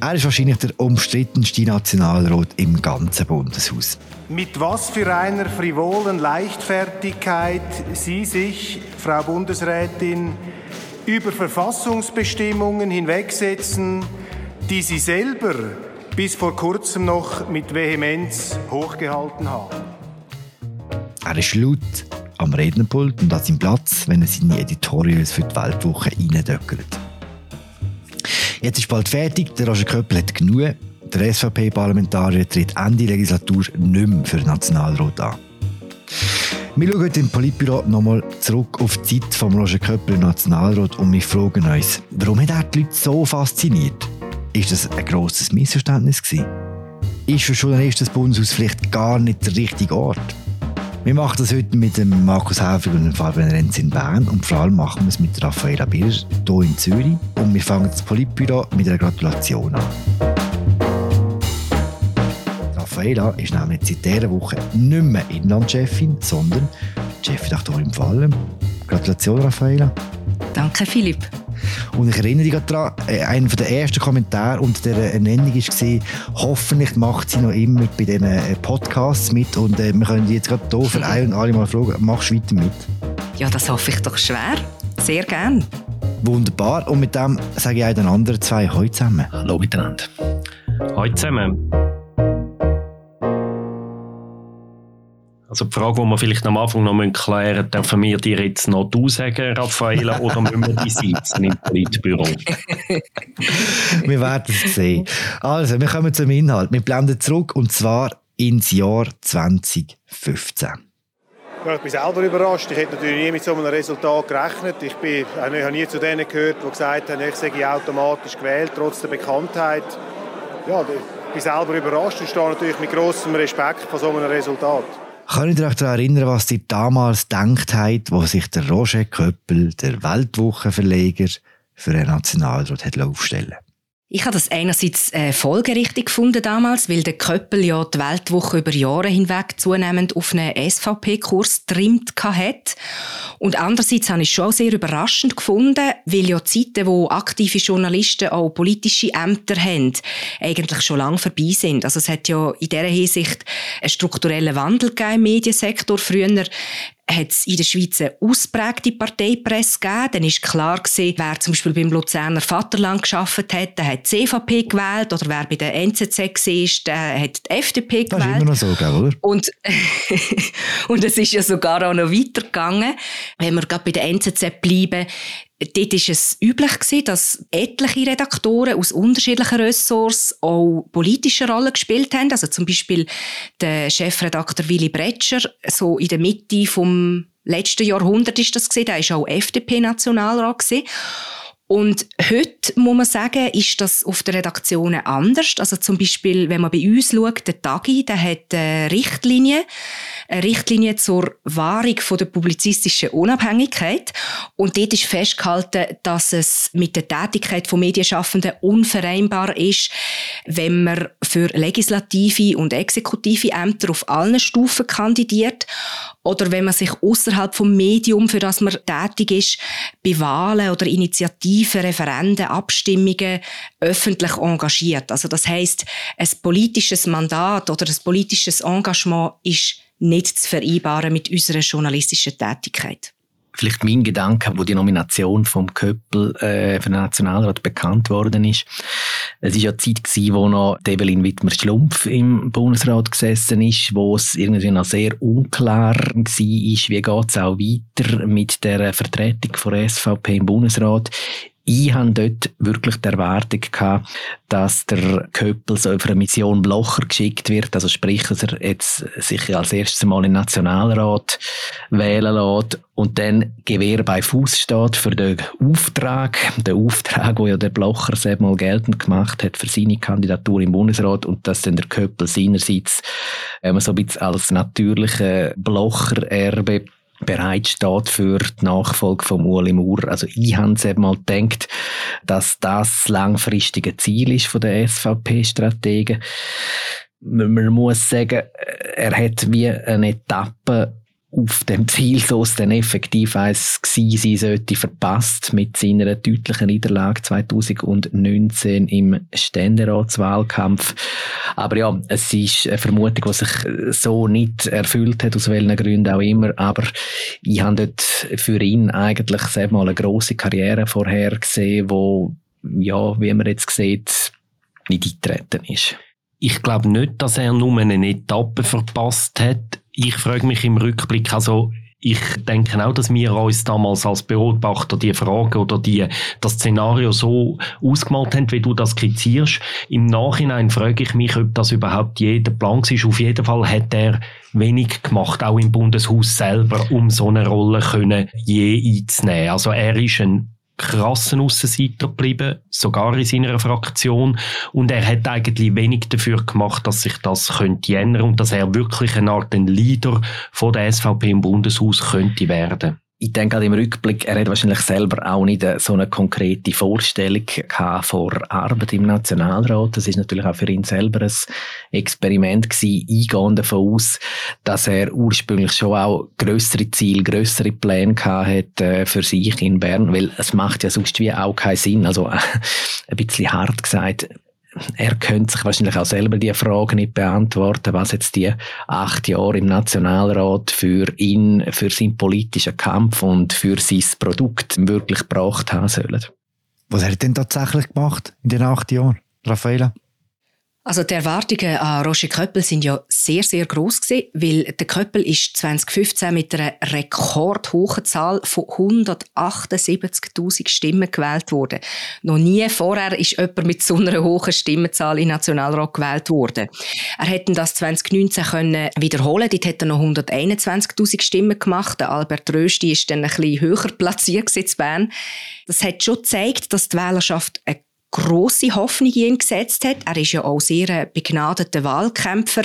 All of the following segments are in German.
Er ist wahrscheinlich der umstrittenste Nationalrat im ganzen Bundeshaus. Mit was für einer frivolen Leichtfertigkeit Sie sich, Frau Bundesrätin, über Verfassungsbestimmungen hinwegsetzen, die Sie selber bis vor kurzem noch mit Vehemenz hochgehalten haben. Er ist laut am Rednerpult und an seinem Platz, wenn er seine Editorials für die Weltwoche reindöckert. Jetzt ist bald fertig, der Roger Köppel hat genug. Der SVP-Parlamentarier tritt Ende Legislatur nicht mehr für den Nationalrat an. Wir schauen heute im Politbüro nochmal zurück auf die Zeit von Roger Köppel im Nationalrat und wir fragen uns, warum hat er die Leute so fasziniert? Ist das ein grosses Missverständnis gewesen? Ist für Journalisten das Bundeshaus vielleicht gar nicht der richtige Ort? Wir machen das heute mit dem Markus Häfig und dem Fabian Renz in Bern und vor allem machen wir es mit Raffaella Birr hier in Zürich und wir fangen das Politbüro mit einer Gratulation an. Raffaella ist nämlich seit dieser Woche nicht mehr Inlandchefin, sondern Chefredaktorin vor allem. Gratulation, Raffaella. Danke, Philipp. Und ich erinnere dich daran, äh, einer der ersten Kommentare unter der Ernennung war, hoffentlich macht sie noch immer bei diesen äh, Podcasts mit. Und äh, wir können jetzt gerade hier für ein und alle mal fragen, machst du weiter mit? Ja, das hoffe ich doch schwer. Sehr gern. Wunderbar. Und mit dem sage ich auch den anderen zwei heute zusammen. Hallo miteinander. Hallo zusammen. Also die Frage, die wir vielleicht am Anfang noch klären müssen, dürfen wir dir jetzt noch du sagen, Raffaella, oder müssen wir die sitzen im Politbüro? wir werden es sehen. Also, wir kommen zum Inhalt. Wir blenden zurück und zwar ins Jahr 2015. Ja, ich bin selber überrascht. Ich hätte natürlich nie mit so einem Resultat gerechnet. Ich, bin, ich habe nie zu denen gehört, die gesagt haben, ich sage automatisch gewählt, trotz der Bekanntheit. Ja, ich bin selber überrascht und stehe natürlich mit großem Respekt vor so einem Resultat. Könnt ihr euch daran erinnern, was ihr damals gedacht habt, wo sich der Roger Köppel, der Weltwochenverleger, für einen Nationalrat hat aufstellen ich habe das einerseits äh, folgerichtig gefunden damals, weil der Köppel ja die Weltwoche über Jahre hinweg zunehmend auf einen SVP-Kurs trimmt hat. Und andererseits habe ich es schon sehr überraschend gefunden, weil ja Zeiten, wo aktive Journalisten auch politische Ämter haben, eigentlich schon lange vorbei sind. Also es hat ja in dieser Hinsicht einen strukturellen Wandel gegeben im Mediensektor. Früher hat es in der Schweiz eine ausprägte Parteipresse gegeben. Dann ist klar gewesen, wer zum Beispiel beim Luzerner Vaterland geschafft hat, der hat die CVP gewählt. Oder wer bei der NZZ war, der hat die FDP gewählt. Das ist immer noch so, gell, oder? Und, und es ist ja sogar auch noch weitergegangen. Wenn wir gerade bei der NZZ bleiben, Dort war es üblich, dass etliche Redaktoren aus unterschiedlichen Ressorts auch politische Rollen gespielt haben. Also zum Beispiel der Chefredakteur Willy Bretscher, so in der Mitte vom letzten Jahrhundert ist das gewesen. Der war auch FDP-Nationalrat und heute muss man sagen, ist das auf den Redaktionen anders. Also zum Beispiel, wenn man bei uns schaut, der Tagi, der hat eine Richtlinie, eine Richtlinie zur Wahrung von der publizistischen Unabhängigkeit. Und dort ist festgehalten, dass es mit der Tätigkeit von Medienschaffenden unvereinbar ist, wenn man für legislative und exekutive Ämter auf allen Stufen kandidiert oder wenn man sich außerhalb vom Medium, für das man tätig ist, bei Wahlen oder Initiativen, Referenden, Abstimmungen öffentlich engagiert. Also das heißt, ein politisches Mandat oder ein politisches Engagement ist nicht zu vereinbaren mit unserer journalistischen Tätigkeit vielleicht mein Gedanke, wo die Nomination vom Köppel äh, für den Nationalrat bekannt worden ist. Es ist ja die Zeit gewesen, wo noch Evelyn Wittmer-Schlumpf im Bundesrat gesessen ist, wo es irgendwie noch sehr unklar war, wie geht es auch weiter mit der Vertretung von SVP im Bundesrat ich hatte dort wirklich die Erwartung gehabt, dass der Köppel so auf eine Mission Blocher geschickt wird, also sprich, dass er jetzt sich als erstes Mal den Nationalrat wählen lässt und dann Gewehr bei Fuß steht für den Auftrag, den Auftrag, wo ja der Blocher selbst mal geltend gemacht hat für seine Kandidatur im Bundesrat und dass dann der Köppel seinerseits ähm, so ein bisschen als natürlicher Blocher-Erbe bereit steht für die Nachfolge von Ueli Maurer. Also ich habe es mal gedacht, dass das langfristige Ziel ist von der SVP-Strategen. Man muss sagen, er hat wie eine Etappe auf dem Ziel, so es dann effektiv eins gewesen sein sollte, verpasst mit seiner deutlichen Niederlage 2019 im Ständeratswahlkampf. Aber ja, es ist eine Vermutung, die sich so nicht erfüllt hat, aus welchen Gründen auch immer. Aber ich habe dort für ihn eigentlich sehr mal eine grosse Karriere vorher gesehen, wo, ja, wie man jetzt sieht, nicht eingetreten ist. Ich glaube nicht, dass er nur eine Etappe verpasst hat. Ich frage mich im Rückblick, also ich denke auch, dass wir uns damals als Beobachter die Frage oder die, das Szenario so ausgemalt haben, wie du das skizzierst. Im Nachhinein frage ich mich, ob das überhaupt jeder Plan ist. Auf jeden Fall hat er wenig gemacht, auch im Bundeshaus selber, um so eine Rolle können je einzunehmen. Also er ist ein krassen Aussenseiter geblieben, sogar in seiner Fraktion. Und er hat eigentlich wenig dafür gemacht, dass sich das könnte ändern und dass er wirklich eine Art ein Leader von der SVP im Bundeshaus könnte werden ich denke halt im Rückblick, er hat wahrscheinlich selber auch nicht so eine konkrete Vorstellung vor Arbeit im Nationalrat. Das ist natürlich auch für ihn selber ein Experiment gewesen, eingehen davon aus, dass er ursprünglich schon auch größere Ziele, größere Pläne gehabt hat äh, für sich in Bern, weil es macht ja sonst wie auch keinen Sinn. Also ein bisschen hart gesagt, er könnte sich wahrscheinlich auch selber die Frage nicht beantworten, was jetzt die acht Jahre im Nationalrat für ihn, für seinen politischen Kampf und für sein Produkt wirklich gebracht haben sollen. Was hat er denn tatsächlich gemacht in den acht Jahren, Raffaella? Also die Erwartungen an Roger Köppel sind ja sehr, sehr groß gewesen, weil der Köppel ist 2015 mit einer rekordhohen Zahl von 178.000 Stimmen gewählt worden. Noch nie vorher ist jemand mit so einer hohen Stimmenzahl in Nationalrat gewählt worden. Er hätte das 2019 können wiederholen. Dort hätte er noch 121.000 Stimmen gemacht. Albert Rösti ist dann ein bisschen höher platziert in Bern. Das hat schon gezeigt, dass die Wählerschaft eine große Hoffnung in ihn gesetzt hat. Er ist ja auch sehr ein begnadeter Wahlkämpfer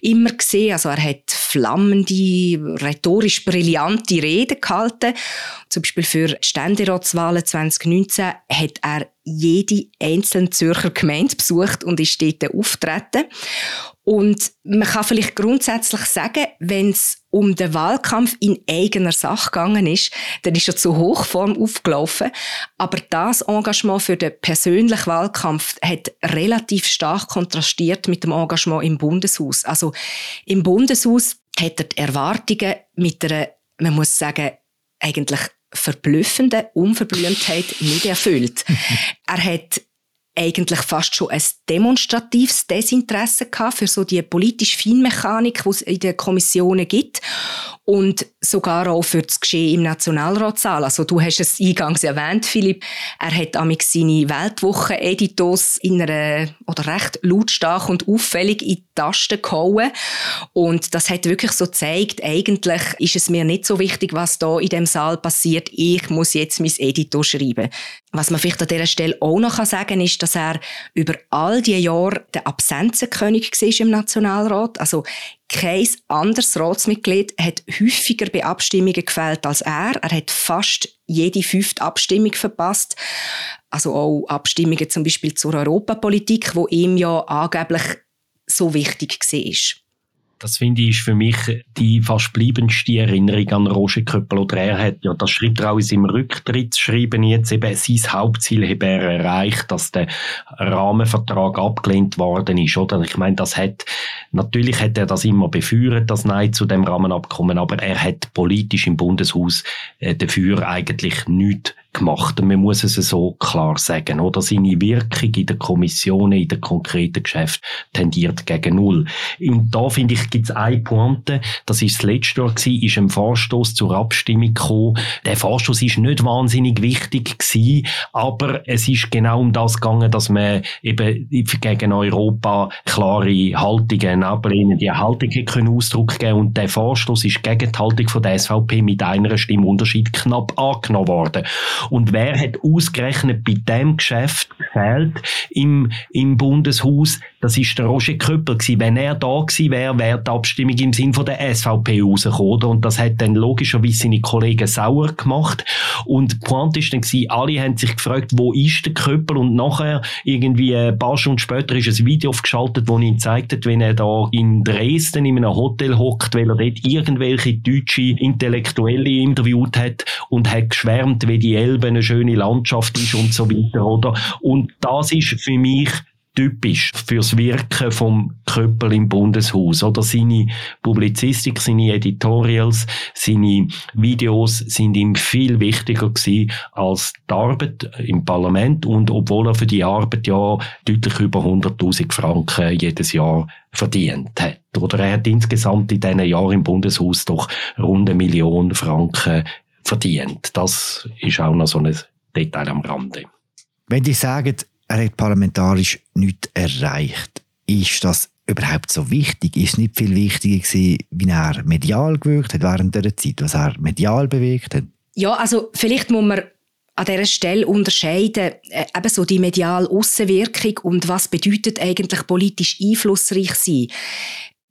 immer gesehen. Also er hat flammende, rhetorisch brillante Reden gehalten. Zum Beispiel für die Ständeratswahlen 2019 hat er jede einzelne Zürcher Gemeinde besucht und ist dort auftreten. Und man kann vielleicht grundsätzlich sagen, wenn es um den Wahlkampf in eigener Sache gegangen ist, dann ist er zu Hochform aufgelaufen. Aber das Engagement für den persönlichen Wahlkampf hat relativ stark kontrastiert mit dem Engagement im Bundeshaus. Also im Bundeshaus hat er die Erwartungen mit einer, man muss sagen, eigentlich verblüffenden Unverblümtheit nicht erfüllt. er hat eigentlich fast schon ein demonstratives Desinteresse gehabt für so die politische Feinmechanik, die es in den Kommissionen gibt und sogar auch für das Geschehen im Nationalratssaal. Also du hast es eingangs erwähnt, Philipp, er hat amix seine Weltwochen-Editos in einer, oder recht lautstark und auffällig in die Tasten gehauen und das hat wirklich so gezeigt, eigentlich ist es mir nicht so wichtig, was da in dem Saal passiert, ich muss jetzt mein Editor schreiben. Was man vielleicht an dieser Stelle auch noch sagen kann, ist, dass er über all die Jahre der Absenzenkönig war im Nationalrat. Also kein anderes Ratsmitglied hat häufiger bei Abstimmungen gefällt als er. Er hat fast jede fünfte Abstimmung verpasst. Also auch Abstimmungen zum Beispiel zur Europapolitik, wo ihm ja angeblich so wichtig war. Das finde ich ist für mich die fast bleibendste Erinnerung an Roger Köppel. Oder er hat, ja, das schreibt er auch in seinem Rücktrittsschreiben jetzt eben, sein Hauptziel habe er erreicht, dass der Rahmenvertrag abgelehnt worden ist, oder? Ich meine, das hat, natürlich hat er das immer befürwortet, das Nein zu dem Rahmenabkommen, aber er hat politisch im Bundeshaus äh, dafür eigentlich nichts gemacht. Und man muss es so klar sagen, oder? Seine Wirkung in der Kommission, in den konkreten Geschäften tendiert gegen Null. Und da finde ich, gibt es eine Pointe, das ist das letzte Jahr gewesen, ist ein Vorstoß zur Abstimmung gekommen. Der Vorstoß ist nicht wahnsinnig wichtig gewesen, aber es ist genau um das gegangen, dass man eben gegen Europa klare Haltungen ablehnen, die Haltungen können Ausdruck geben und der Vorstoß ist gegen die Haltung von der SVP mit einer Stimmunterschied knapp angenommen worden. Und wer hat ausgerechnet bei dem Geschäft gefehlt, im, im Bundeshaus, das ist der Roger Köppel gewesen. Wenn er da gewesen wäre, wäre die Abstimmung im Sinn von der SVP rausgekommen. Und das hat dann logischerweise seine Kollegen sauer gemacht. Und die Pointe ist dann gewesen, alle haben sich gefragt, wo ist der Köppel? Und nachher, irgendwie ein paar Stunden später, ist ein Video aufgeschaltet, wo ihm zeigt, wenn er da in Dresden in einem Hotel hockt, weil er dort irgendwelche deutsche Intellektuelle interviewt hat und hat geschwärmt, wie die Elbe eine schöne Landschaft ist und so weiter, oder? Und das ist für mich typisch fürs Wirken vom Köppel im Bundeshaus oder seine Publizistik, seine Editorials, seine Videos sind ihm viel wichtiger gewesen als die Arbeit im Parlament und obwohl er für die Arbeit ja deutlich über 100.000 Franken jedes Jahr verdient hat. Oder er hat insgesamt in diesen Jahren im Bundeshaus doch rund eine Million Franken verdient. Das ist auch noch so ein Detail am Rande. Wenn die sagen, er hat parlamentarisch nichts erreicht. Ist das überhaupt so wichtig? Ist es nicht viel wichtiger gewesen, wie er medial gewirkt hat während dieser Zeit, was er medial bewegt hat? Ja, also vielleicht muss man an dieser Stelle unterscheiden, äh, eben so die mediale Aussenwirkung und was bedeutet eigentlich politisch einflussreich sein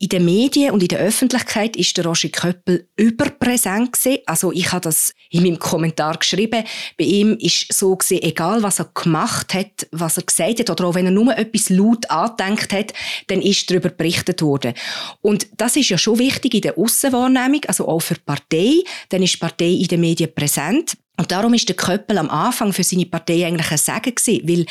in den Medien und in der Öffentlichkeit ist der Roger Köppel überpräsent gewesen. Also ich habe das in meinem Kommentar geschrieben. Bei ihm ist so gesehen, egal was er gemacht hat, was er gesagt hat oder auch wenn er nur etwas laut angedenkt hat, dann ist darüber berichtet worden. Und das ist ja schon wichtig in der Aussenwahrnehmung, also auch für die Partei. Dann ist die Partei in den Medien präsent. Und darum ist der Köppel am Anfang für seine Partei eigentlich ein Segen gewesen, weil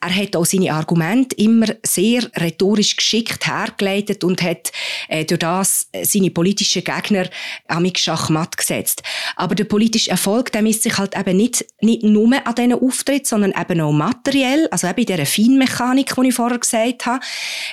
er hat auch seine Argumente immer sehr rhetorisch geschickt hergeleitet und hat äh, durch das äh, seine politischen Gegner amig Schachmatt gesetzt. Aber der politische Erfolg, der misst sich halt eben nicht, nicht nur an diesen Auftritt, sondern eben auch materiell, also eben in dieser Feinmechanik, die ich vorher gesagt habe.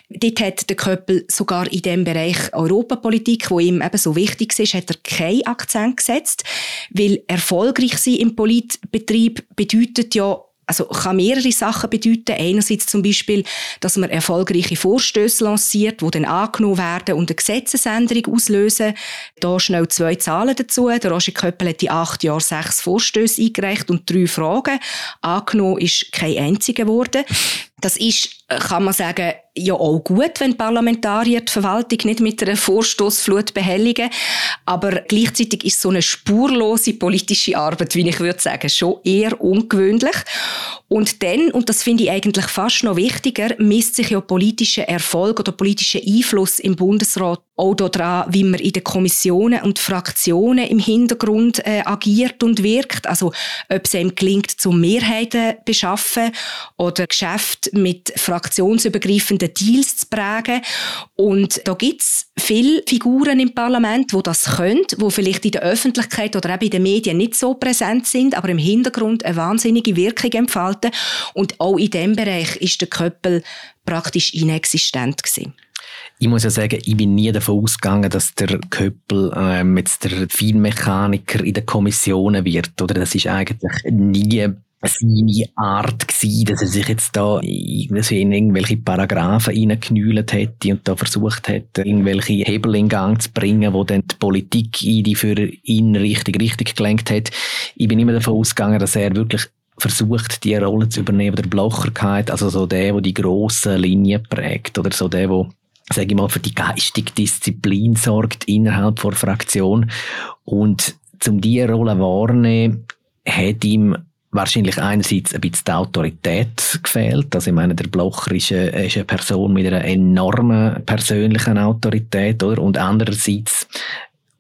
Dort hat der Köppel sogar in dem Bereich Europapolitik, wo ihm eben so wichtig ist, hat er keinen Akzent gesetzt, weil erfolgreich sein im Politbetrieb bedeutet ja also kann mehrere Sachen bedeuten. Einerseits zum Beispiel, dass man erfolgreiche Vorstöße lanciert, die dann angenommen werden und eine Gesetzesänderung auslösen. Da schnell zwei Zahlen dazu. Der Roger Köppel hat in acht Jahren sechs Vorstöße eingereicht und drei Fragen. Angenommen ist kein einziger geworden. Das ist, kann man sagen, ja auch gut, wenn Parlamentarier die Verwaltung nicht mit einer Vorstoßflut behelligen. Aber gleichzeitig ist so eine spurlose politische Arbeit, wie ich würde sagen, schon eher ungewöhnlich. Und dann, und das finde ich eigentlich fast noch wichtiger, misst sich ja politischer Erfolg oder politischer Einfluss im Bundesrat auch daran, wie man in den Kommissionen und Fraktionen im Hintergrund äh, agiert und wirkt. Also, ob es ihm gelingt, zum Mehrheiten beschaffen oder Geschäft mit fraktionsübergreifenden Deals zu prägen. Und da gibt's viele Figuren im Parlament, wo das können, wo vielleicht in der Öffentlichkeit oder eben in den Medien nicht so präsent sind, aber im Hintergrund eine wahnsinnige Wirkung entfalten. Und auch in diesem Bereich ist der Köppel praktisch inexistent gewesen. Ich muss ja sagen, ich bin nie davon ausgegangen, dass der Köppel ähm, jetzt der Feinmechaniker in den Kommissionen wird. Oder das ist eigentlich nie seine Art gewesen, dass er sich jetzt da in irgendwelche Paragraphen reingeknüllt hätte und da versucht hätte, irgendwelche Hebel in Gang zu bringen, wo dann die Politik in die für ihn richtig, richtig gelenkt hat. Ich bin immer davon ausgegangen, dass er wirklich versucht, die Rolle zu übernehmen, der Blocherkeit, also so der, der die grossen Linien prägt, oder so der, der sage ich mal, für die geistige Disziplin sorgt innerhalb der Fraktion. Und zum diese Rolle wahrnehmen, hat ihm wahrscheinlich einerseits ein bisschen die Autorität gefehlt. Also ich meine, der Blocher ist eine, ist eine Person mit einer enormen persönlichen Autorität, oder? Und andererseits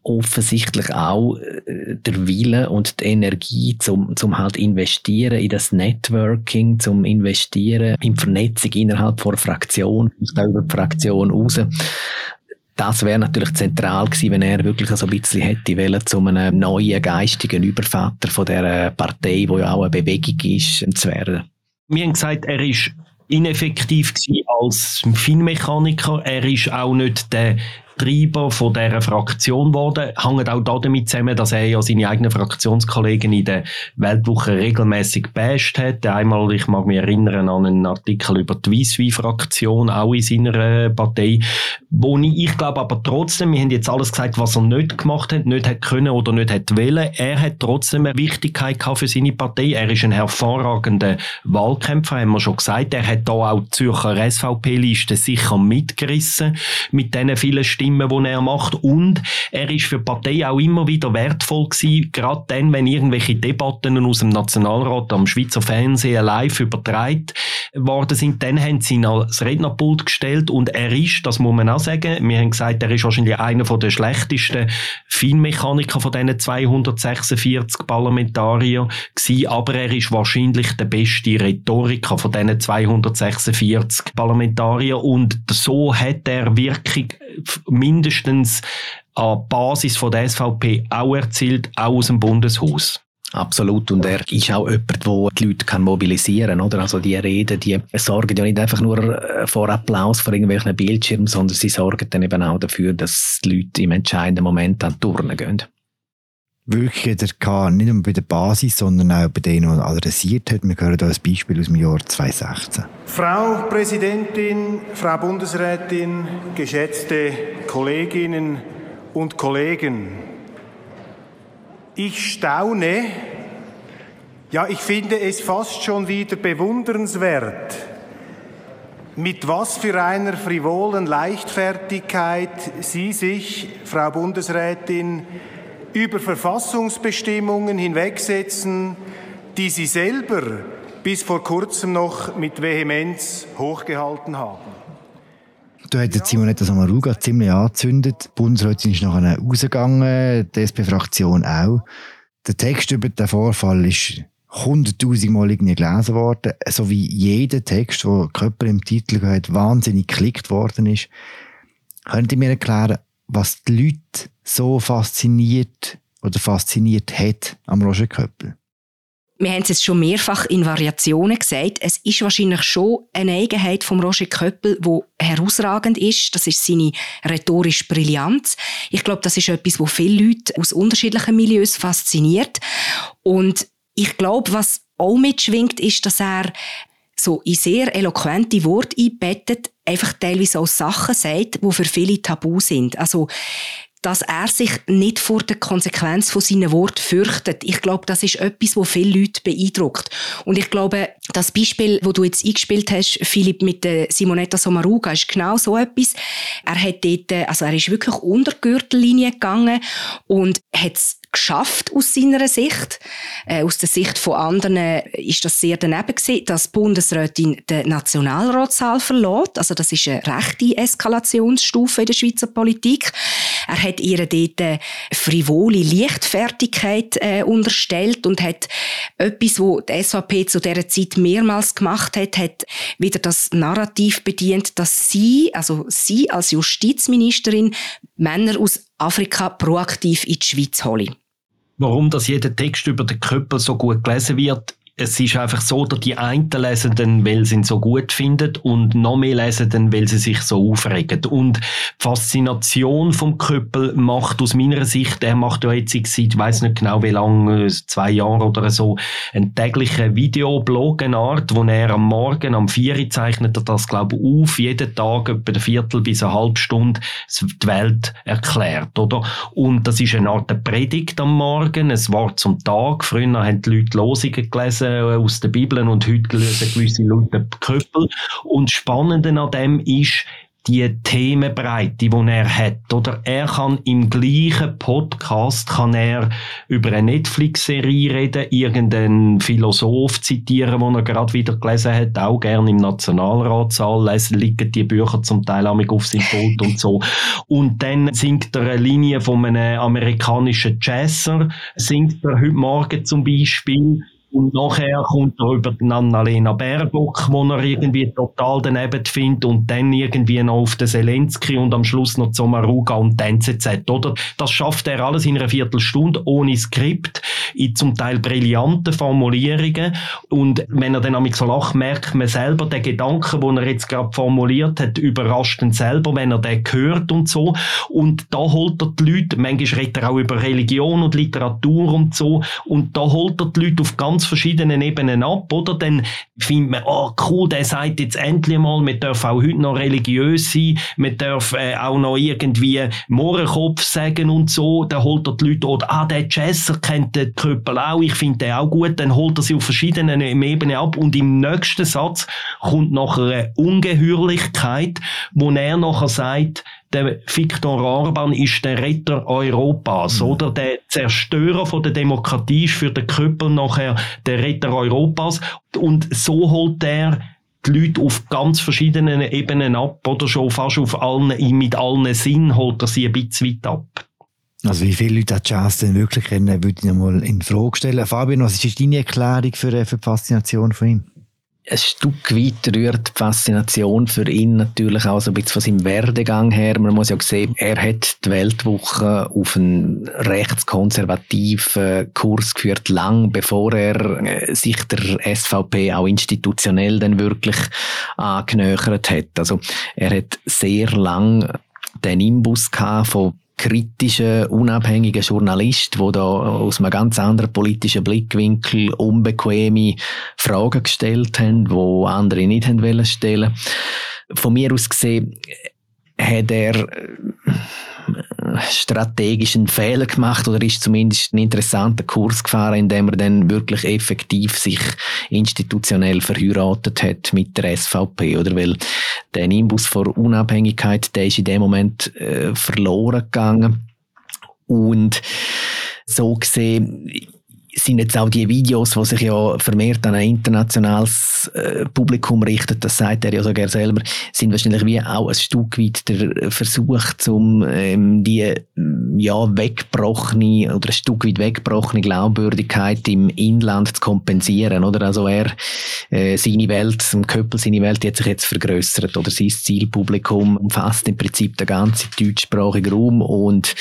offensichtlich auch äh, der Wille und die Energie zum, zum halt investieren in das Networking, zum investieren in Vernetzung innerhalb von Fraktion, vielleicht über die Fraktion raus. Das wäre natürlich zentral gewesen, wenn er wirklich so ein bisschen hätte wollen, zu einem neuen geistigen Übervater von der Partei, wo ja auch eine Bewegung ist, zu werden. Wir haben gesagt, er ist ineffektiv als Feinmechaniker. Er ist auch nicht der Antreiber von dieser Fraktion geworden. Hängt auch damit zusammen, dass er ja seine eigenen Fraktionskollegen in der Weltwoche regelmäßig basht hat. Einmal, ich mag mich erinnern an einen Artikel über die Wieswi-Fraktion, auch in seiner Partei, wo ich, ich glaube aber trotzdem, wir haben jetzt alles gesagt, was er nicht gemacht hat, nicht hat können oder nicht hat wollen. Er hat trotzdem eine Wichtigkeit gehabt für seine Partei. Er ist ein hervorragender Wahlkämpfer, haben wir schon gesagt. Er hat da auch die Zürcher SVP-Liste sicher mitgerissen mit den vielen Stimmen, die er macht. Und er ist für die Partei auch immer wieder wertvoll gewesen, gerade dann, wenn irgendwelche Debatten aus dem Nationalrat am Schweizer Fernsehen live übertragen worden sind, dann haben sie ihn als Rednerpult gestellt. Und er ist, das muss man auch sagen, wir haben gesagt, er ist wahrscheinlich einer der schlechtesten Feinmechaniker von diesen 246 Parlamentarier gewesen, aber er ist wahrscheinlich der beste Rhetoriker von diesen 246 Parlamentarier. Und so hat er Wirkung mindestens an Basis von der SVP auch erzielt, auch aus dem Bundeshaus. Absolut. Und er ist auch jemand, der die Leute kann mobilisieren kann. Oder? Also die Reden, die sorgen ja nicht einfach nur äh, vor Applaus vor irgendwelchen Bildschirmen, sondern sie sorgen dann eben auch dafür, dass die Leute im entscheidenden Moment an die Turnen gehen. Wirklich der K nicht nur bei der Basis, sondern auch bei denen, die er adressiert hat. Wir hören hier ein Beispiel aus dem Jahr 2016. Frau Präsidentin, Frau Bundesrätin, geschätzte Kolleginnen und Kollegen, ich staune, ja ich finde es fast schon wieder bewundernswert, mit was für einer frivolen Leichtfertigkeit Sie sich, Frau Bundesrätin, über Verfassungsbestimmungen hinwegsetzen, die Sie selber bis vor kurzem noch mit Vehemenz hochgehalten haben. Du hättest Simonetta Sommaruga ziemlich angezündet. Die Bundesrätin ist nachher rausgegangen, die SP-Fraktion auch. Der Text über den Vorfall ist hunderttausendmal irgendwie gelesen worden, so wie jeder Text, wo Köpper im Titel hat, wahnsinnig geklickt worden ist. Könnt ihr mir erklären, was die Leute so fasziniert oder fasziniert hat am Roger Köppel? Wir haben es jetzt schon mehrfach in Variationen gesagt, es ist wahrscheinlich schon eine Eigenheit von Roger Köppel, wo herausragend ist. Das ist seine rhetorische Brillanz. Ich glaube, das ist etwas, wo viele Leute aus unterschiedlichen Milieus fasziniert. Und ich glaube, was auch mitschwingt, ist, dass er so in sehr eloquente Worte einbettet, einfach teilweise auch Sachen sagt, die für viele tabu sind. Also dass er sich nicht vor der Konsequenz von seinen Worten fürchtet. Ich glaube, das ist etwas, wo viele Leute beeindruckt. Und ich glaube, das Beispiel, wo du jetzt eingespielt hast, Philipp, mit der Simonetta Sommaruga, ist genau so etwas. Er hat dort, also er ist wirklich unter Gürtellinie gegangen und hat es geschafft aus seiner Sicht. Äh, aus der Sicht von anderen ist das sehr daneben gewesen, dass die Bundesrätin den Nationalratssaal verlässt. Also das ist eine rechte Eskalationsstufe in der Schweizer Politik. Er hat ihr dort eine frivole Leichtfertigkeit äh, unterstellt und hat etwas, wo die SVP zu dieser Zeit mehrmals gemacht hat, hat wieder das Narrativ bedient, dass sie, also sie als Justizministerin, Männer aus Afrika proaktiv in die Schweiz holen. Warum das jeder Text über den Köppel so gut gelesen wird, es ist einfach so, dass die einen lesen dann, weil sie ihn so gut finden und noch mehr lesen dann, weil sie sich so aufregen. Und die Faszination vom Köppel macht aus meiner Sicht, er macht ja jetzt ich weiss nicht genau wie lange, zwei Jahre oder so, einen täglichen Videoblog, eine Art, wo er am Morgen, am 4 zeichnet er das, glaube ich, auf, jeden Tag etwa eine Viertel bis eine halbe Stunde die Welt erklärt, oder? Und das ist eine Art Predigt am Morgen, ein Wort zum Tag. Früher haben die Leute Losungen gelesen, lesen aus der Bibel und heute lesen gewisse Leute Köppel. Und das Spannende an dem ist, die Themenbreite, die er hat. Oder er kann im gleichen Podcast kann er über eine Netflix-Serie reden, irgendeinen Philosoph zitieren, den er gerade wieder gelesen hat, auch gerne im Nationalratssaal lesen, liegen die Bücher zum Teil auf seinem Pult und so. Und dann singt er eine Linie von einem amerikanischen Jazzer, singt er heute Morgen zum Beispiel, Und nachher kommt er über den Annalena Baerbock, wo er irgendwie total daneben findet und dann irgendwie noch auf den Zelensky und am Schluss noch zum Maruga und den NZZ, oder? Das schafft er alles in einer Viertelstunde ohne Skript, in zum Teil brillanten Formulierungen und wenn er dann am so lacht, merkt man selber, den Gedanken, den er jetzt gerade formuliert hat, überrascht ihn selber, wenn er den hört und so und da holt er die Leute, manchmal redet er auch über Religion und Literatur und so und da holt er die Leute auf ganz verschiedenen Ebenen ab, oder? Dann findet man, oh cool, der sagt jetzt endlich mal, wir dürfen auch heute noch religiös sein, wir dürfen äh, auch noch irgendwie Mohrenkopf sagen und so, dann holt er die Leute, oder ah, der Jazzer kennt den Köppel auch, ich finde den auch gut, dann holt er sie auf verschiedenen Ebenen ab und im nächsten Satz kommt nachher eine Ungeheuerlichkeit, wo er nachher sagt, der Viktor Orban ist der Retter Europas, mhm. oder? Der Zerstörer von der Demokratie ist für den Köppel nachher der Retter Europas. Und so holt er die Leute auf ganz verschiedenen Ebenen ab, oder schon fast auf allen, mit allen Sinn holt er sie ein bisschen weit ab. Also wie viele Leute hat Jazz denn wirklich kennen, würde ich mal in Frage stellen. Fabian, was ist deine Erklärung für, für die Faszination von ihm? Ein Stück weit rührt die Faszination für ihn natürlich auch so ein bisschen von seinem Werdegang her. Man muss ja sehen, er hat die Weltwoche auf einen rechtskonservativen Kurs geführt, lang bevor er äh, sich der SVP auch institutionell dann wirklich angenähert hat. Also er hat sehr lang den Imbus von kritischen, unabhängigen Journalist, wo da aus einem ganz anderen politischen Blickwinkel unbequeme Fragen gestellt haben, wo andere nicht haben wollen stellen. Von mir aus gesehen hat er strategischen Fehler gemacht oder ist zumindest einen interessanten Kurs gefahren, indem er dann wirklich effektiv sich institutionell verheiratet hat mit der SVP, oder? Weil der Nimbus vor Unabhängigkeit, der ist in dem Moment äh, verloren gegangen und so gesehen sind jetzt auch die Videos, die sich ja vermehrt an ein internationales äh, Publikum richten, das sagt er ja sogar selber, sind wahrscheinlich wie auch ein Stück weit der Versuch, um ähm, die ja weggebrochene oder ein Stück weit weggebrochene Glaubwürdigkeit im Inland zu kompensieren, oder? Also er, äh, seine Welt, im Köppel seine Welt, die hat sich jetzt vergrößert oder sein Zielpublikum umfasst im Prinzip den ganzen deutschsprachigen Raum und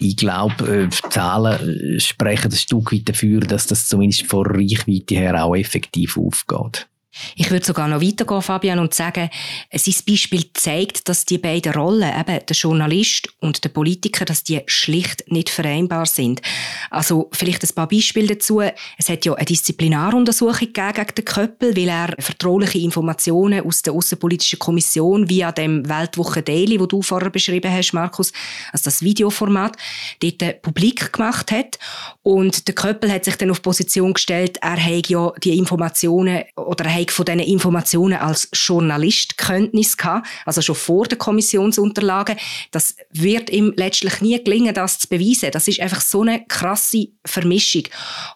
ich glaube, äh, Zahlen sprechen ein Stück weit dafür, dafür, dass das zumindest von Reichweite her auch effektiv aufgeht. Ich würde sogar noch weitergehen, Fabian, und sagen, sein Beispiel zeigt, dass die beiden Rollen, eben der Journalist und der Politiker, dass die schlicht nicht vereinbar sind. Also vielleicht ein paar Beispiele dazu. Es hat ja eine Disziplinaruntersuchung gegen den Köppel, weil er vertrauliche Informationen aus der Außenpolitischen Kommission via dem Weltwoche Daily, wo du vorher beschrieben hast, Markus, also das Videoformat, dort publik gemacht hat. Und der Köppel hat sich dann auf Position gestellt, er hat ja die Informationen oder er von diesen Informationen als Journalist Kenntnis gehabt, also schon vor den Kommissionsunterlagen. Das wird ihm letztlich nie gelingen, das zu beweisen. Das ist einfach so eine krasse Vermischung.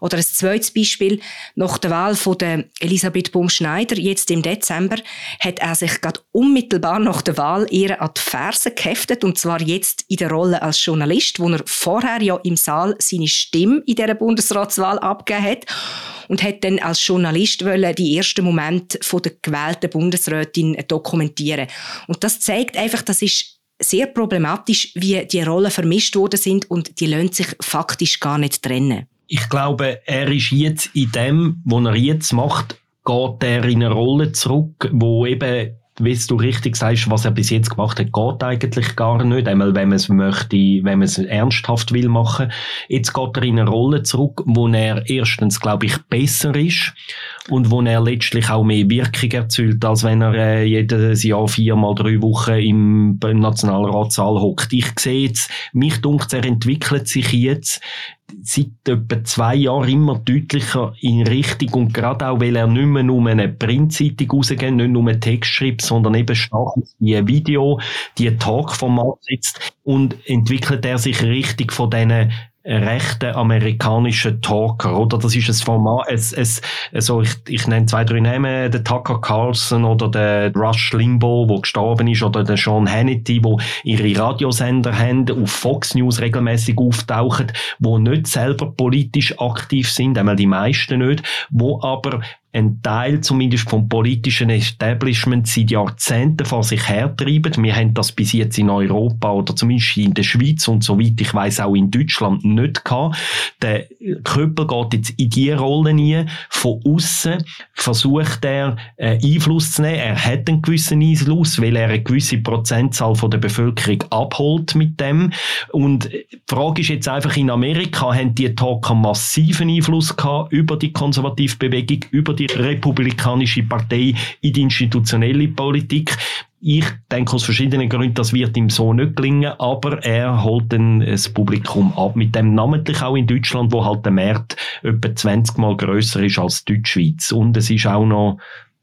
Oder ein zweites Beispiel, nach der Wahl von der Elisabeth Baum-Schneider, jetzt im Dezember, hat er sich gerade unmittelbar nach der Wahl ihr an die Ferse geheftet, und zwar jetzt in der Rolle als Journalist, wo er vorher ja im Saal seine Stimme in dieser Bundesratswahl abgegeben hat und hat dann als Journalist die ersten Momente von der gewählten Bundesrätin dokumentieren. Und das zeigt einfach, das ist sehr problematisch, wie die Rollen vermischt worden sind und die lassen sich faktisch gar nicht trennen. Ich glaube, er ist jetzt in dem, was er jetzt macht, geht er in eine Rolle zurück, wo eben wie du richtig sagst, was er bis jetzt gemacht hat, geht eigentlich gar nicht. Einmal, wenn man es möchte, wenn man es ernsthaft will machen. Jetzt geht er in eine Rolle zurück, wo er erstens, glaube ich, besser ist und wo er letztlich auch mehr Wirkung erzielt, als wenn er äh, jedes Jahr viermal drei Wochen im, Nationalratssaal hockt. Ich sehe jetzt, mich dunkt, er entwickelt sich jetzt seit etwa zwei Jahren immer deutlicher in Richtung und gerade auch, weil er nicht mehr nur eine Printzeitung rausgeht, nicht nur einen Text schreibt, sondern eben stark wie ein Video, die Talkformat sitzt und entwickelt er sich richtig von diesen rechten amerikanischen Talker, oder? Das ist ein Format, es, es, also ich, ich nenne zwei, drei Namen, der Tucker Carlson oder der Rush Limbaugh, der gestorben ist, oder der Sean Hannity, wo ihre Radiosender haben, auf Fox News regelmäßig auftauchen, wo nicht selber politisch aktiv sind, einmal die meisten nicht, wo aber ein Teil zumindest vom politischen Establishment seit Jahrzehnten vor sich hertreiben. Wir haben das bis jetzt in Europa oder zumindest in der Schweiz und soweit ich weiß auch in Deutschland nicht gehabt. Der Köppel geht jetzt in die Rolle rein. Von außen versucht er äh, Einfluss zu nehmen. Er hat einen gewissen Einfluss, weil er eine gewisse Prozentzahl von der Bevölkerung abholt mit dem. Und die Frage ist jetzt einfach in Amerika haben die Talker massiven Einfluss gehabt über die Konservativbewegung, über die Republikanische Partei in die institutionelle Politik. Ich denke aus verschiedenen Gründen, das wird ihm so nicht gelingen, aber er holt dann das Publikum ab. Mit dem namentlich auch in Deutschland, wo halt der Markt etwa 20 Mal grösser ist als Deutschschweiz. Und es ist auch noch,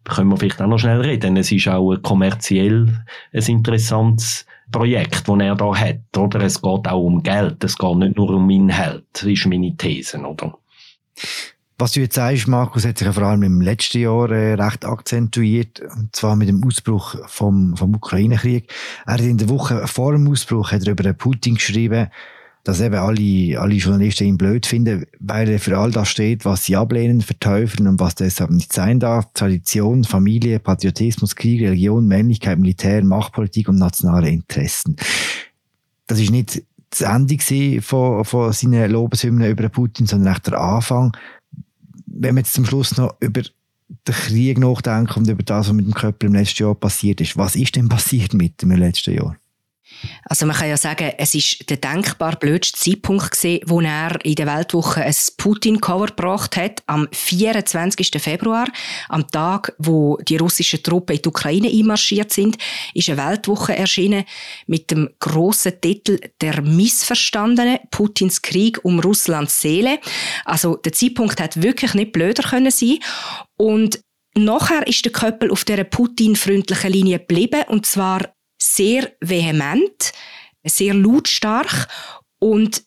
können wir vielleicht auch noch schnell reden, es ist auch kommerziell ein interessantes Projekt, das er da hat, oder? Es geht auch um Geld, es geht nicht nur um Inhalt, das ist meine These, oder? Was du jetzt sagst, Markus, hat sich ja vor allem im letzten Jahr äh, recht akzentuiert, und zwar mit dem Ausbruch vom, vom Ukraine-Krieg. Er hat in der Woche vor dem Ausbruch hat er über Putin geschrieben, dass eben alle, alle Journalisten ihn blöd finden, weil er für all das steht, was sie ablehnen, verteufeln und was deshalb nicht sein darf. Tradition, Familie, Patriotismus, Krieg, Religion, Männlichkeit, Militär, Machtpolitik und nationale Interessen. Das ist nicht das Ende von, von seinen Lobeshymnen über Putin, sondern echt der Anfang wenn wir jetzt zum Schluss noch über den Krieg nachdenken und über das, was mit dem Köppel im letzten Jahr passiert ist, was ist denn passiert mit dem letzten Jahr? Also man kann ja sagen, es ist der denkbar blödste Zeitpunkt gewesen, wo er in der Weltwoche ein Putin-Cover gebracht hat, am 24. Februar, am Tag, wo die russischen Truppen in die Ukraine einmarschiert sind, ist eine Weltwoche erschienen mit dem grossen Titel «Der Missverstandene, Putins Krieg um Russlands Seele». Also der Zeitpunkt hat wirklich nicht blöder können sein und Nachher ist der Köppel auf der Putin-freundlichen Linie geblieben, und zwar sehr vehement, sehr lautstark und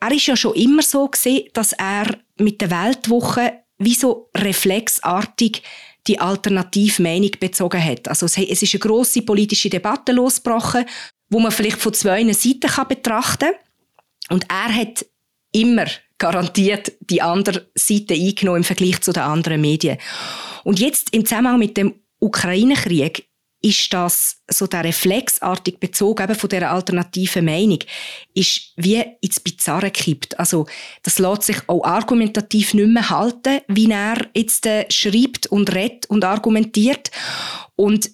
er ist ja schon immer so gesehen, dass er mit der Weltwoche wie so reflexartig die Alternativmeinung bezogen hat. Also es ist eine große politische Debatte losgebrochen, wo man vielleicht von zwei Seiten kann betrachten. Und er hat immer garantiert die andere Seite eingenommen im Vergleich zu den anderen Medien. Und jetzt im Zusammenhang mit dem Ukraine-Krieg ist das so der reflexartig bezogen eben von der alternativen Meinung ist wie ins Bizarre kippt. Also das lässt sich auch argumentativ nicht mehr halten, wie er jetzt äh, schreibt und redet und argumentiert. Und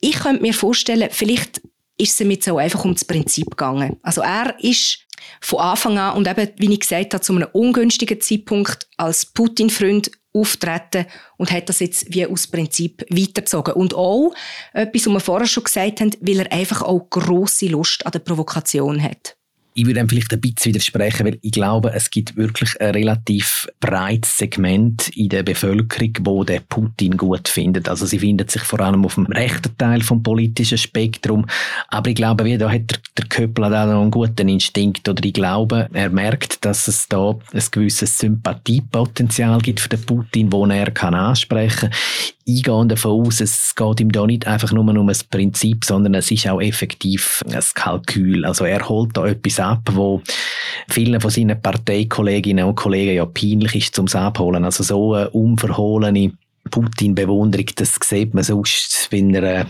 ich könnte mir vorstellen, vielleicht ist es ihm jetzt auch einfach um das Prinzip gegangen. Also er ist von Anfang an und eben, wie ich gesagt habe, zu einem ungünstigen Zeitpunkt als Putin-Freund auftreten und hat das jetzt wie aus Prinzip weitergezogen. Und auch etwas, was wir vorher schon gesagt haben, weil er einfach auch grosse Lust an der Provokation hat. Ich würde dem vielleicht ein bisschen widersprechen, weil ich glaube, es gibt wirklich ein relativ breites Segment in der Bevölkerung, wo der Putin gut findet. Also sie findet sich vor allem auf dem rechten Teil vom politischen Spektrum. Aber ich glaube, wie da hat der, der Köppel auch noch einen guten Instinkt. Oder ich glaube, er merkt, dass es da ein gewisses Sympathiepotenzial gibt für den Putin, wo er kann ansprechen gehe davon aus, es geht ihm da nicht einfach nur um ein Prinzip, sondern es ist auch effektiv ein Kalkül. Also er holt da etwas ab, wo vielen von seinen Parteikolleginnen und Kollegen ja peinlich ist zum Abholen. Also so eine unverhohlene Putin-Bewunderung, das sieht man sonst, wenn er,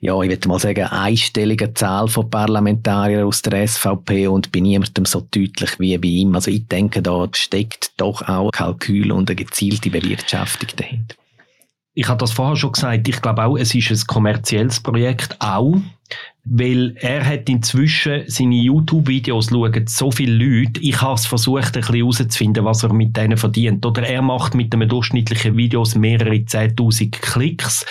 ja, ich würde mal sagen, einstellige Zahl von Parlamentariern aus der SVP und bei niemandem so deutlich wie bei ihm. Also ich denke, da steckt doch auch Kalkül und eine gezielte Bewirtschaftung dahinter ich habe das vorher schon gesagt, ich glaube auch, es ist ein kommerzielles Projekt, auch, weil er hat inzwischen seine YouTube-Videos schauen so viele Leute. Ich habe es versucht, ein bisschen herauszufinden, was er mit denen verdient. Oder er macht mit einem durchschnittlichen Videos mehrere 10.000 Klicks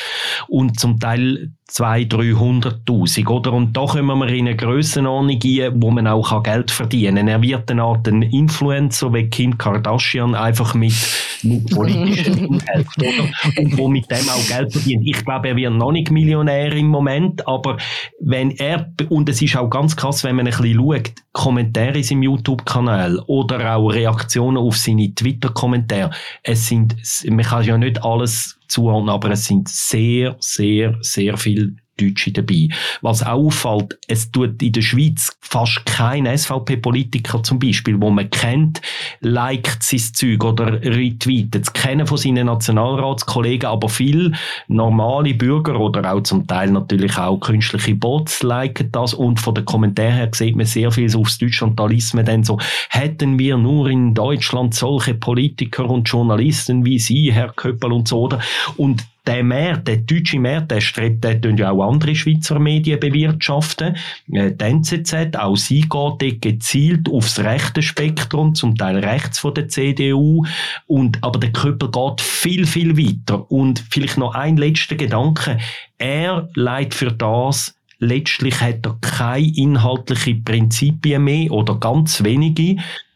und zum Teil 200.000, 300.000, oder? Und da kommen wir in eine Grössenordnung ein, wo man auch Geld verdienen kann. Er wird eine Art ein Influencer wie Kim Kardashian, einfach mit, mit politischen Inhalt, oder? Und wo mit dem auch Geld verdient. Ich glaube, er wird noch nicht Millionär im Moment, aber wenn wenn er, und es ist auch ganz krass, wenn man ein bisschen schaut, Kommentare in seinem YouTube-Kanal oder auch Reaktionen auf seine Twitter-Kommentare, es sind, man kann ja nicht alles zuordnen, aber es sind sehr, sehr, sehr viele Deutsche dabei. Was auch auffällt, es tut in der Schweiz fast kein SVP-Politiker zum Beispiel, wo man kennt, liked sein Zeug oder retweetet. Es kennen von seinen Nationalratskollegen, aber viele normale Bürger oder auch zum Teil natürlich auch künstliche Bots liken das und von den Kommentaren her sieht man sehr viel aufs Deutsch und da liest man dann so, hätten wir nur in Deutschland solche Politiker und Journalisten wie Sie, Herr Köppel und so, oder? Und der Markt, der deutsche Markt, der strebt, der ja auch andere Schweizer Medien bewirtschaften. Äh, die NZZ, auch sie geht dort gezielt aufs rechte Spektrum, zum Teil rechts von der CDU. Und, aber der Köppel geht viel, viel weiter. Und vielleicht noch ein letzter Gedanke. Er leitet für das letztlich hat er keine inhaltlichen Prinzipien mehr oder ganz wenige,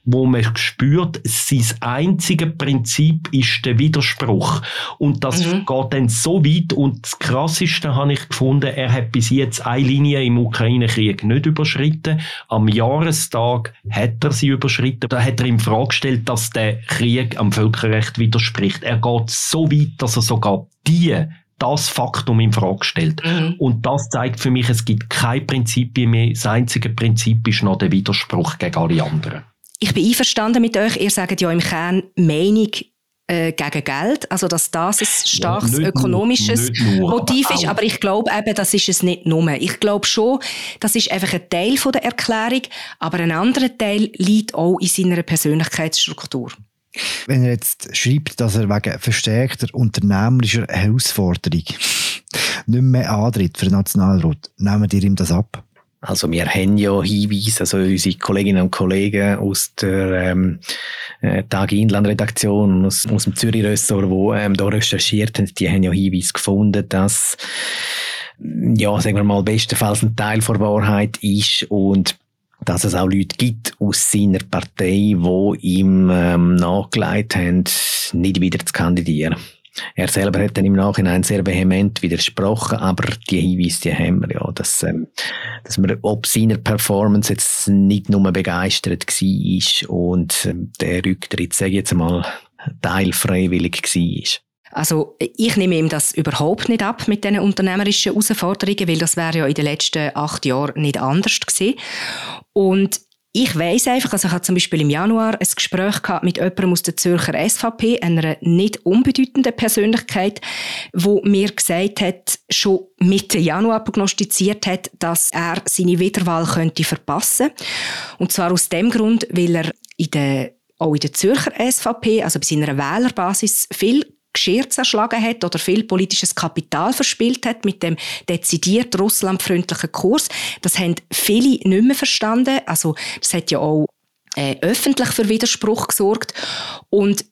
wo man spürt, sein einziges Prinzip ist der Widerspruch. Und das mhm. geht dann so weit. Und das Krasseste habe ich gefunden, er hat bis jetzt eine Linie im Ukraine-Krieg nicht überschritten. Am Jahrestag hat er sie überschritten. Da hat er ihm Frage gestellt, dass der Krieg am Völkerrecht widerspricht. Er geht so weit, dass er sogar die das Faktum in Frage stellt. Mhm. Und das zeigt für mich, es gibt kein Prinzip mehr. Das einzige Prinzip ist noch der Widerspruch gegen alle anderen. Ich bin einverstanden mit euch. Ihr sagt ja im Kern Meinung äh, gegen Geld, also dass das ein starkes ja, ökonomisches nur, Motiv ist, aber ich glaube eben, das ist es nicht nur. Ich glaube schon, das ist einfach ein Teil von der Erklärung, aber ein anderer Teil liegt auch in seiner Persönlichkeitsstruktur. Wenn er jetzt schreibt, dass er wegen verstärkter unternehmerischer Herausforderung nicht mehr antritt für den Nationalrat, nehmen wir ihm das ab? Also wir haben ja Hinweise, also unsere Kolleginnen und Kollegen aus der ähm, äh, Tag Inland-Redaktion, aus, aus dem Zürich-Ressort, die ähm, da recherchiert haben, die haben ja Hinweise gefunden, dass ja, sagen wir mal, bestenfalls ein Teil der Wahrheit ist und dass es auch Leute gibt aus seiner Partei, die ihm ähm, nachgelegt haben, nicht wieder zu kandidieren. Er selber hat dann im Nachhinein sehr vehement widersprochen, aber die Hinweise, die haben wir ja, dass, ähm, dass man ob seiner Performance jetzt nicht nur begeistert war und ähm, der Rücktritt, sage ich jetzt mal, teilfreiwillig war. Also ich nehme ihm das überhaupt nicht ab mit diesen unternehmerischen Herausforderungen, weil das wäre ja in den letzten acht Jahren nicht anders gewesen. Und ich weiß einfach, also ich hatte zum Beispiel im Januar ein Gespräch gehabt mit jemandem aus der Zürcher SVP, einer nicht unbedeutenden Persönlichkeit, wo mir gesagt hat, schon Mitte Januar prognostiziert hat, dass er seine Wiederwahl könnte verpassen. Und zwar aus dem Grund, weil er in der auch in der Zürcher SVP, also bei seiner Wählerbasis, viel Geschirr zerschlagen hat oder viel politisches Kapital verspielt hat mit dem dezidiert russlandfreundlichen Kurs. Das haben viele nicht mehr verstanden. Also das hat ja auch äh, öffentlich für Widerspruch gesorgt und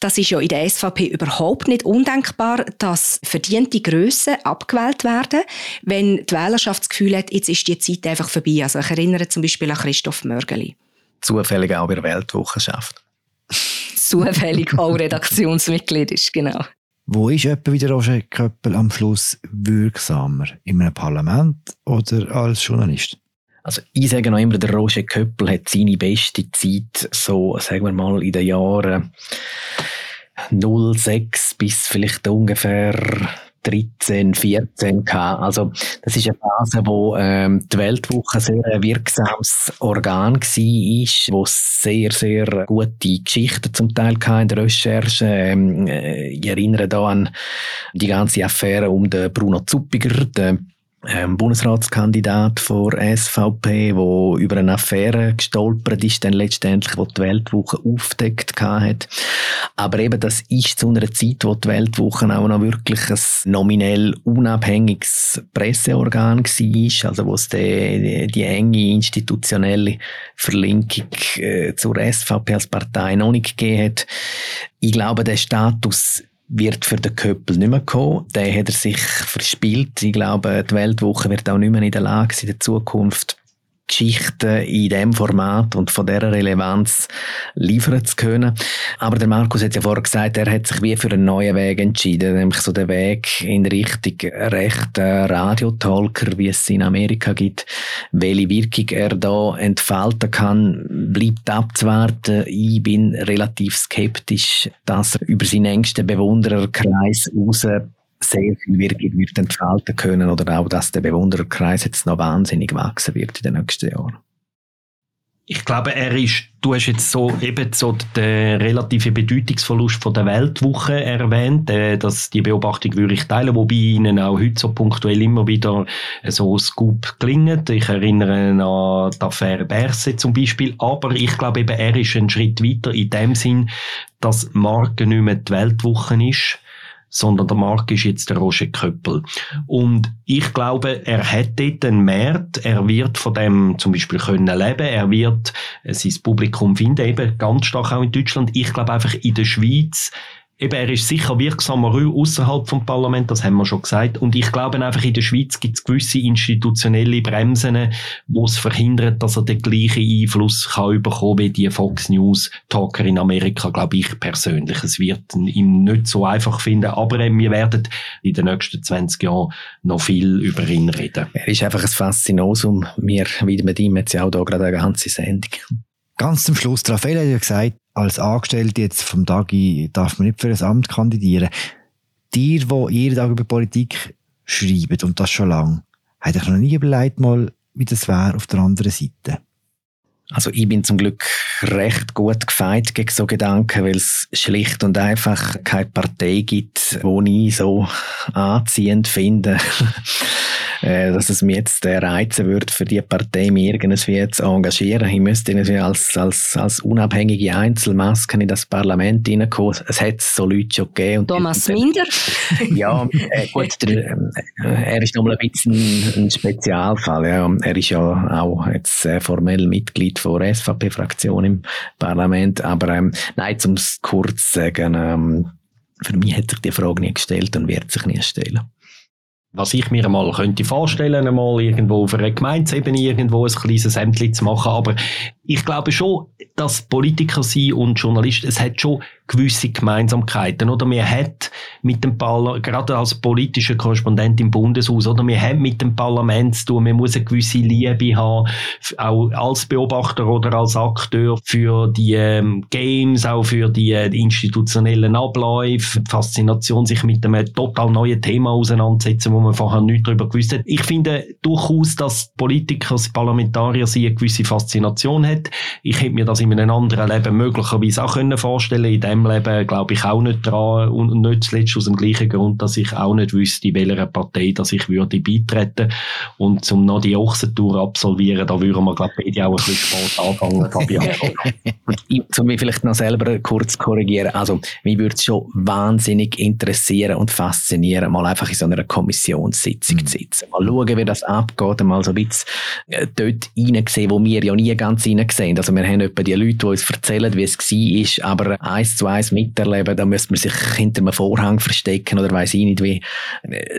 das ist ja in der SVP überhaupt nicht undenkbar, dass verdiente Grössen abgewählt werden, wenn die Wählerschaft das Gefühl hat, jetzt ist die Zeit einfach vorbei. Also ich erinnere zum Beispiel an Christoph Mörgeli. Zufällig auch bei der Weltwochenschaft zufällig auch Redaktionsmitglied ist, genau. Wo ist etwa wieder Roger Köppel am Schluss wirksamer? In einem Parlament oder als Journalist? Also ich sage noch immer, der Roger Köppel hat seine beste Zeit so, sagen wir mal, in den Jahren 06 bis vielleicht ungefähr 13, 14 gehabt. Also, das ist eine Phase, wo ähm, die Weltwoche sehr ein wirksames Organ war, wo sehr, sehr gute Geschichten zum Teil in der Recherche. Ähm, äh, ich erinnere da an die ganze Affäre um den Bruno Zuppiger, den ähm, Bundesratskandidat vor SVP, wo über eine Affäre gestolpert ist, dann letztendlich, wo die Weltwoche aufdeckt hat. Aber eben, das ist zu einer Zeit, wo die Weltwoche auch noch wirklich ein nominell unabhängiges Presseorgan war, also wo es die, die enge institutionelle Verlinkung äh, zur SVP als Partei noch nicht gegeben hat. Ich glaube, der Status wird für den Köppel nicht mehr kommen. Den hat er sich verspielt. Ich glaube, die Weltwoche wird auch nicht mehr in der Lage sein, in der Zukunft Geschichten in dem Format und von dieser Relevanz liefern zu können. Aber der Markus hat ja vorher gesagt, er hat sich wie für einen neuen Weg entschieden, nämlich so den Weg in Richtung rechter Radiotalker, wie es in Amerika gibt. Welche Wirkung er da entfalten kann, bleibt abzuwarten. Ich bin relativ skeptisch, dass er über seinen engsten Bewundererkreis raus sehr viel Wirkung wird entfalten können oder auch, dass der Bewundererkreis jetzt noch wahnsinnig wachsen wird in den nächsten Jahren. Ich glaube, er ist, du hast jetzt so eben so den relativen Bedeutungsverlust von der Weltwoche erwähnt, äh, dass die Beobachtung würde ich teilen, wobei ihnen auch heute so punktuell immer wieder so Scoop klingt. Ich erinnere an die Affäre Berse zum Beispiel, aber ich glaube eben, er ist einen Schritt weiter in dem Sinn, dass Marke nicht mehr die Weltwoche ist, sondern der Markt ist jetzt der Roger Köppel. Und ich glaube, er hat dort einen Markt, er wird von dem zum Beispiel können leben, er wird sein Publikum finden, eben ganz stark auch in Deutschland. Ich glaube einfach in der Schweiz eben, er ist sicher wirksamer außerhalb vom Parlament, das haben wir schon gesagt. Und ich glaube einfach, in der Schweiz gibt es gewisse institutionelle Bremsen, wo es verhindert, dass er den gleichen Einfluss kann bekommen wie die Fox News Talker in Amerika, glaube ich persönlich. Es wird ihm nicht so einfach finden, aber wir werden in den nächsten 20 Jahren noch viel über ihn reden. Er ist einfach ein Faszinosum. Wir widmen ihm jetzt ja auch da gerade eine ganze Sendung. Ganz zum Schluss, Raphael hat ja gesagt, als Angestellte jetzt vom Dagi darf man nicht für ein Amt kandidieren. Dir, wo jeden Tag über Politik schreiben und das schon lange, hat euch noch nie überlegt, mal, wie das wäre auf der anderen Seite? Also ich bin zum Glück recht gut gefeit gegen so Gedanken, weil es schlicht und einfach keine Partei gibt, wo ich so anziehend finde. Äh, dass es mir jetzt äh, reizen würde, für die Partei mich irgendwie zu engagieren. Ich müsste irgendwie als, als, als unabhängige Einzelmasken in das Parlament reinkommen. Es hat so Leute schon gegeben. Thomas Minder? ja, äh, gut, der, äh, er ist nochmal ein bisschen ein Spezialfall. Ja. Er ist ja auch jetzt äh, formell Mitglied der SVP-Fraktion im Parlament. Aber ähm, nein, um es kurz zu sagen, ähm, für mich hat sich die Frage nie gestellt und wird sich nie stellen was ich mir einmal könnte vorstellen, einmal irgendwo auf einer Gemeindeebene irgendwo ein kleines Ämtchen zu machen. Aber ich glaube schon, dass Politiker sein und Journalist, es hat schon gewisse Gemeinsamkeiten, oder? Wir hat mit dem Parlament, gerade als politischer Korrespondent im Bundeshaus, oder? Wir haben mit dem Parlament zu tun, man muss eine gewisse Liebe haben, auch als Beobachter oder als Akteur für die ähm, Games, auch für die, äh, die institutionellen Abläufe, Faszination, sich mit einem total neuen Thema auseinandersetzen, wo man vorher nicht darüber gewusst hat. Ich finde durchaus, dass Politiker, Parlamentarier sie eine gewisse Faszination hat. Ich hätte mir das in einem anderen Leben möglicherweise auch können vorstellen in dem Leben glaube ich auch nicht dran und nicht zuletzt aus dem gleichen Grund, dass ich auch nicht wüsste, welcher Partei dass ich würde beitreten und zum noch die Ochsentour absolvieren, da würden wir glaube ich auch ein bisschen spät anfangen, Fabian. um mich vielleicht noch selber kurz korrigieren, also mich würde es schon wahnsinnig interessieren und faszinieren, mal einfach in so einer Kommissionssitzung mhm. zu sitzen, mal schauen, wie das abgeht, mal so ein bisschen äh, dort reingesehen, wo wir ja nie ganz reingesehen Also wir haben etwa die Leute, die uns erzählen, wie es war, aber eins zu eins miterleben, da müsste man sich hinter einem Vorhang verstecken oder weiß ich nicht wie.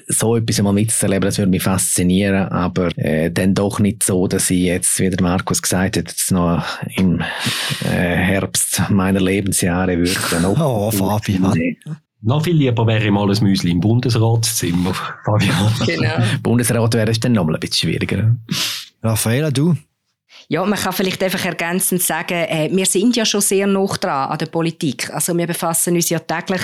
So etwas einmal mitzuerleben, das würde mich faszinieren, aber äh, dann doch nicht so, dass ich jetzt, wie der Markus gesagt hat, jetzt noch im äh, Herbst meiner Lebensjahre würde. oh, Fabian. Noch viel lieber wäre mal ein Müsli im Bundesratszimmer, Fabian. Genau. Bundesrat wäre es dann noch mal ein bisschen schwieriger. Raffaella, du? Ja, man kann vielleicht einfach ergänzend sagen, äh, wir sind ja schon sehr noch dran an der Politik. Also wir befassen uns ja täglich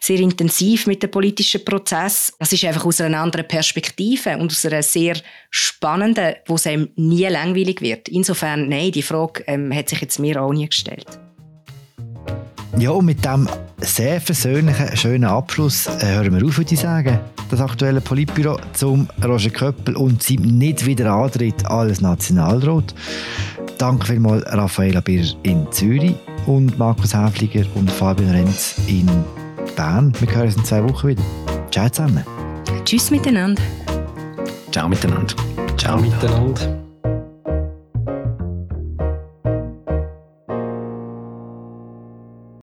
sehr intensiv mit dem politischen Prozess. Das ist einfach aus einer anderen Perspektive und aus einer sehr spannenden, wo es einem nie langweilig wird. Insofern, nein, die Frage ähm, hat sich jetzt mir auch nie gestellt. Ja, und mit diesem sehr versöhnlichen, schönen Abschluss äh, hören wir auf, würde ich sagen. Das aktuelle Politbüro zum Roger Köppel und seinem nicht wieder Antritt als Nationalrat. Danke vielmals Raffaella Birr in Zürich und Markus Häfliger und Fabian Renz in Bern. Wir hören uns in zwei Wochen wieder. Ciao zusammen. Tschüss miteinander. Ciao miteinander. Ciao miteinander.